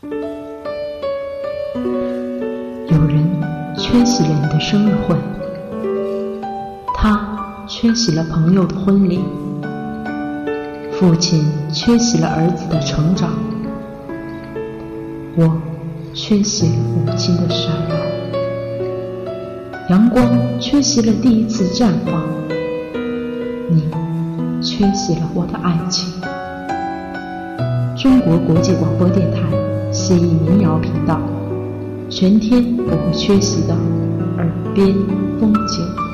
有人缺席了你的生日会，他缺席了朋友的婚礼，父亲缺席了儿子的成长，我缺席了母亲的赡养，阳光缺席了第一次绽放，你缺席了我的爱情。中国国际广播电台记忆民谣频道。全天不会缺席的耳边风景。